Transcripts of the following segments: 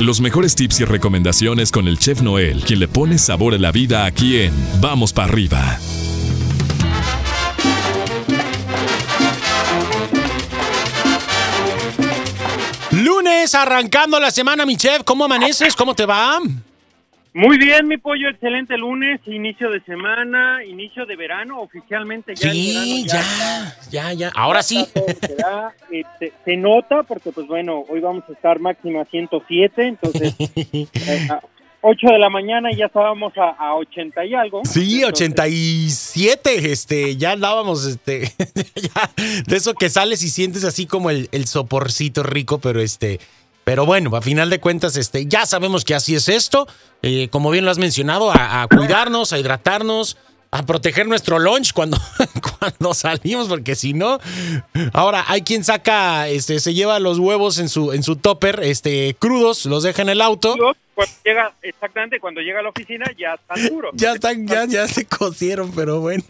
Los mejores tips y recomendaciones con el chef Noel, quien le pone sabor a la vida aquí en Vamos para arriba. Lunes, arrancando la semana, mi chef. ¿Cómo amaneces? ¿Cómo te va? Muy bien, mi pollo, excelente lunes, inicio de semana, inicio de verano, oficialmente ya. Sí, ya, ya, ya. Ahora sí. este, se nota porque, pues bueno, hoy vamos a estar máxima 107, entonces, eh, a 8 de la mañana y ya estábamos a, a 80 y algo. Sí, Entonces, 87, este, ya andábamos, este, ya, de eso que sales y sientes así como el, el soporcito rico, pero este, pero bueno, a final de cuentas, este, ya sabemos que así es esto, eh, como bien lo has mencionado, a, a cuidarnos, a hidratarnos, a proteger nuestro lunch cuando, cuando salimos, porque si no, ahora hay quien saca, este, se lleva los huevos en su, en su topper, este, crudos, los deja en el auto. Cuando llega, exactamente, cuando llega a la oficina ya están duros. Ya están, ya, ya se cocieron, pero bueno.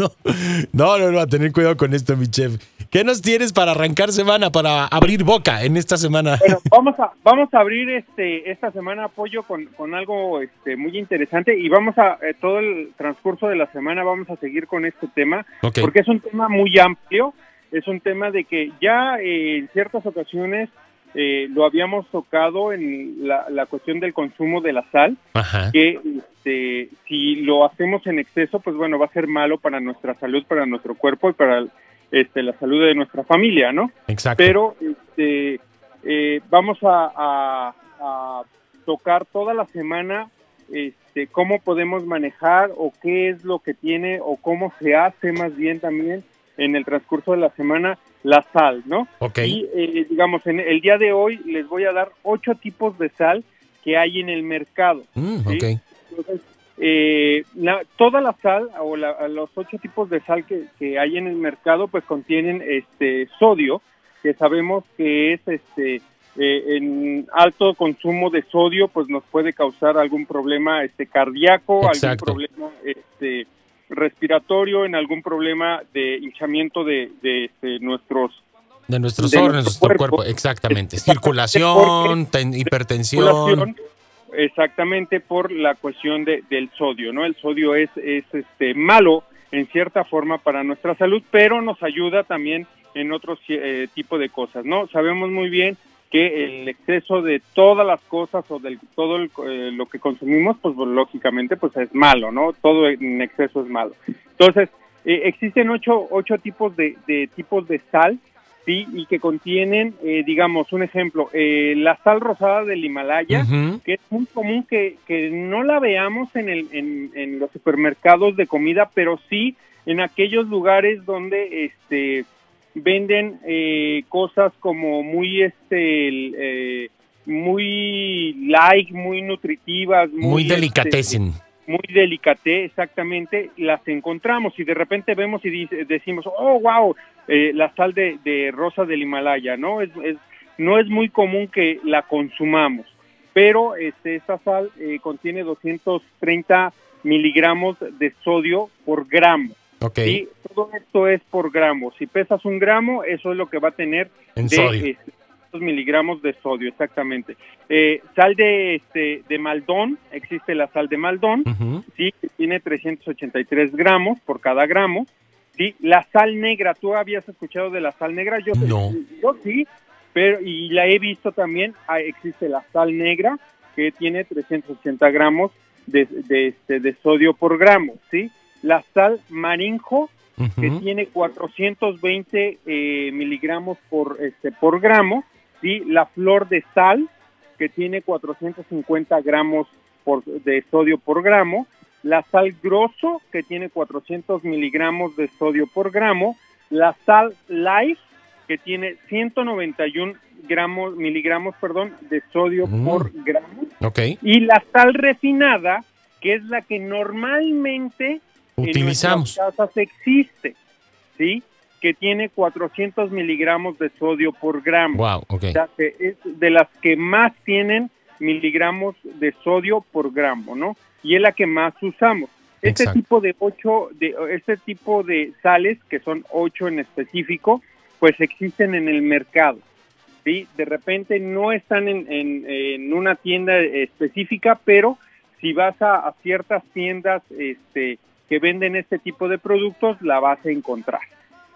No, no, no, a tener cuidado con esto, mi chef. ¿Qué nos tienes para arrancar semana, para abrir boca en esta semana? Bueno, vamos a vamos a abrir este esta semana apoyo con, con algo este muy interesante y vamos a eh, todo el transcurso de la semana vamos a seguir con este tema porque es un tema muy amplio, es un tema de que ya eh, en ciertas ocasiones eh, lo habíamos tocado en la, la cuestión del consumo de la sal, Ajá. que este, si lo hacemos en exceso, pues bueno, va a ser malo para nuestra salud, para nuestro cuerpo y para este, la salud de nuestra familia, ¿no? Exacto. pero este, eh, vamos a, a- a tocar toda la semana este, cómo podemos manejar o qué es lo que tiene o cómo se hace más bien también en el transcurso de la semana la sal, ¿no? Ok. Y eh, digamos, en el día de hoy les voy a dar ocho tipos de sal que hay en el mercado. Mm, ¿sí? ok. Entonces, eh, la- toda la sal o la- los ocho tipos de sal que, que hay en el mercado pues contienen este sodio que sabemos que es este eh, en alto consumo de sodio pues nos puede causar algún problema este cardíaco Exacto. algún problema este respiratorio en algún problema de hinchamiento de, de, este, nuestros De nuestros órganos, nuestro nuestro cuerpo, cuerpo. exactamente. Exactamente, Circulación, ten- hipertensión. circulación, exactamente por la cuestión de, del sodio, ¿no? El sodio es, es este malo en cierta forma para nuestra salud, pero nos ayuda también en otros eh, tipo de cosas, ¿no? Sabemos muy bien que el exceso de todas las cosas o de todo el, eh, lo que consumimos, pues lógicamente pues es malo, ¿no? Todo en exceso es malo. Entonces, eh, existen ocho, ocho tipos de, de tipos de sal sí, y que contienen, eh, digamos, un ejemplo, eh, la sal rosada del Himalaya, que es muy común que, que no la veamos en, el, en, en los supermercados de comida, pero sí en aquellos lugares donde este venden eh, cosas como muy este eh, muy light, muy nutritivas, muy, Muy este, muy delicate, exactamente, las encontramos y de repente vemos y dice- decimos, oh, wow, eh, la sal de, de rosa del Himalaya, ¿no? Es, es- no es muy común que la consumamos, pero este, esta sal eh, contiene 230 miligramos de sodio por gramo. Ok. ¿sí? Todo esto es por gramo. Si pesas un gramo, eso es lo que va a tener En de sodio. este, miligramos de sodio, exactamente. Eh, sal de, este, de Maldón, existe la sal de Maldón, sí, tiene 383 gramos por cada gramo. Sí, la sal negra, ¿tú habías escuchado de la sal negra? Yo, No. yo sí, pero y la he visto también. Ah, existe la sal negra que tiene 380 gramos de, de, este, de sodio por gramo, ¿sí? La sal marinjo que tiene 420 eh, miligramos por este por gramo, ¿sí? La flor de sal que tiene 450 gramos por, de sodio por gramo, la sal grosso que tiene 400 miligramos de sodio por gramo, la sal light que tiene 191 gramos miligramos perdón de sodio Mm. por gramo Ok. y la sal refinada que es la que normalmente Utilizamos. en casas existe, ¿sí? Que tiene 400 miligramos de sodio por gramo. Wow, ok. O sea, que es de las que más tienen miligramos de sodio por gramo, ¿no? Y es la que más usamos. Este Exacto. tipo de ocho, de este tipo de sales, que son ocho en específico, pues existen en el mercado. ¿sí? De repente no están en, en, una tienda específica, pero si vas a, ciertas tiendas este, que venden este tipo de productos, la vas a encontrar,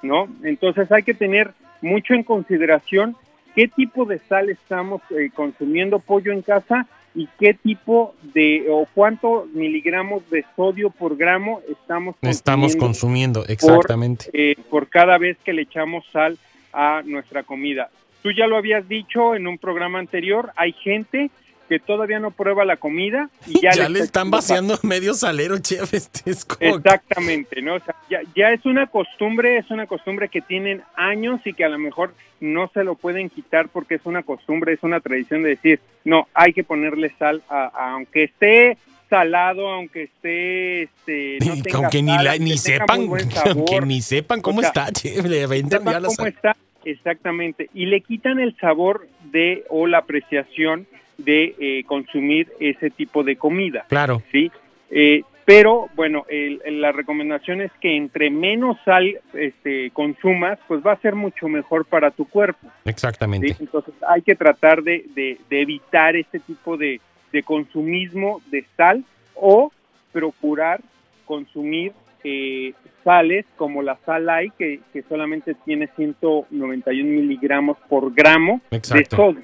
¿no? Entonces hay que tener mucho en consideración qué tipo de sal estamos eh, consumiendo pollo en casa y qué tipo de o cuántos miligramos de sodio por gramo estamos consumiendo, estamos consumiendo exactamente eh, por cada vez que le echamos sal a nuestra comida. Tú ya lo habías dicho en un programa anterior, hay gente que todavía no prueba la comida y ya, le, están vaciando medio salero, chef. Este Exactamente, ¿no? O sea, ya, ya es una costumbre, es una costumbre que tienen años y que a lo mejor no se lo pueden quitar porque es una costumbre, es una tradición de decir, no, hay que ponerle sal, aunque esté salado, aunque esté, este, no tenga aunque ni, ni sepan, aunque ni sepan cómo está, chef, le aventan ya cómo está, exactamente, y le quitan el sabor de o la apreciación de eh, consumir ese tipo de comida. Claro. Sí. Eh, pero bueno, la recomendación es que entre menos sal este, consumas, pues va a ser mucho mejor para tu cuerpo. Exactamente. Entonces hay que tratar de, de, evitar este tipo de, de, consumismo de sal o procurar consumir eh, sales como la sal AI, que, que solamente tiene 191 miligramos por gramo de sodio.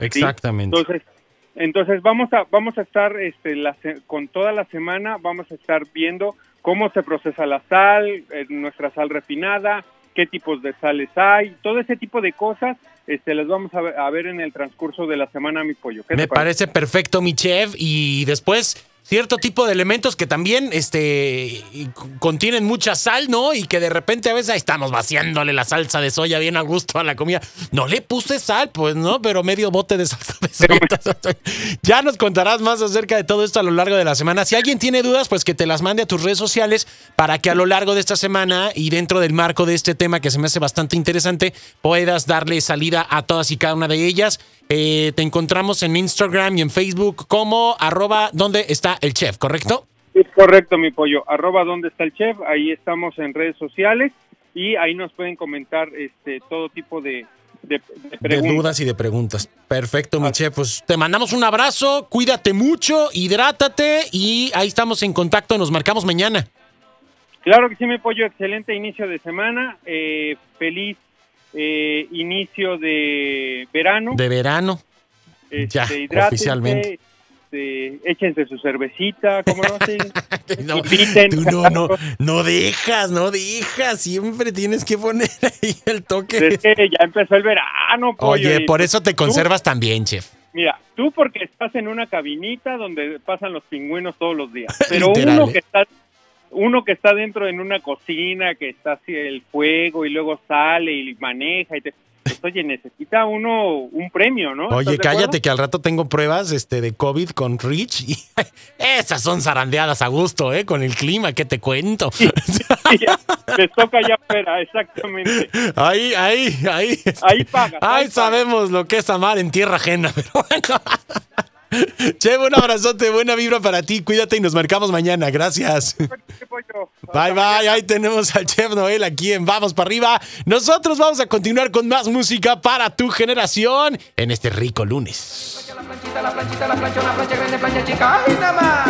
Exactamente. Entonces, entonces vamos a vamos a estar este, con toda la semana vamos a estar viendo cómo se procesa la sal, eh, nuestra sal refinada, qué tipos de sales hay, todo ese tipo de cosas este, les vamos a ver, a ver en el transcurso de la semana, mi pollo. Me parece perfecto, mi chef, y después cierto tipo de elementos que también este, contienen mucha sal, ¿no? Y que de repente a veces ahí estamos vaciándole la salsa de soya bien a gusto a la comida. No le puse sal, pues no, pero medio bote de salsa de soya. ya nos contarás más acerca de todo esto a lo largo de la semana. Si alguien tiene dudas, pues que te las mande a tus redes sociales para que a lo largo de esta semana y dentro del marco de este tema que se me hace bastante interesante, puedas darle salida a todas y cada una de ellas. Eh, te encontramos en Instagram y en Facebook como arroba donde está el chef, ¿correcto? Es correcto, mi pollo. Arroba donde está el chef. Ahí estamos en redes sociales y ahí nos pueden comentar este todo tipo de, de, dudas y de preguntas. Perfecto, mi chef. Pues te mandamos un abrazo, cuídate mucho, hidrátate y ahí estamos en contacto. Nos marcamos mañana. Claro que sí, mi pollo. Excelente inicio de semana. Eh, feliz eh, inicio de verano. De verano. ya, este, oficialmente. Este, échense su cervecita, ¿cómo no? no, tú no, no, no dejas, no dejas, siempre tienes que poner ahí el toque. Es que ya empezó el verano, Oye, por eso te conservas tan bien, chef. Mira, tú porque estás en una cabinita donde pasan los pingüinos todos los días, pero uno que está uno que está dentro en una cocina, que está así el fuego y luego sale y maneja y te... Oye, necesita uno un premio, ¿no? Oye, cállate que al rato tengo pruebas este, de COVID con Rich y esas son zarandeadas a gusto, ¿eh? Con el clima, ¿qué te cuento? les toca ya fuera, exactamente. Ahí, ahí, ahí. Ahí pagas. Ahí, sabemos lo que es amar en tierra ajena, pero bueno. Che, un abrazote, buena vibra para ti. Cuídate y nos marcamos mañana. Gracias. Bye, bye. Ahí tenemos al Chef Noel aquí en Vamos para arriba. Nosotros vamos a continuar con más música para tu generación en este rico lunes. La planchita, la planchita, la plancha, una plancha grande, plancha chica. ¡Ay, nada más!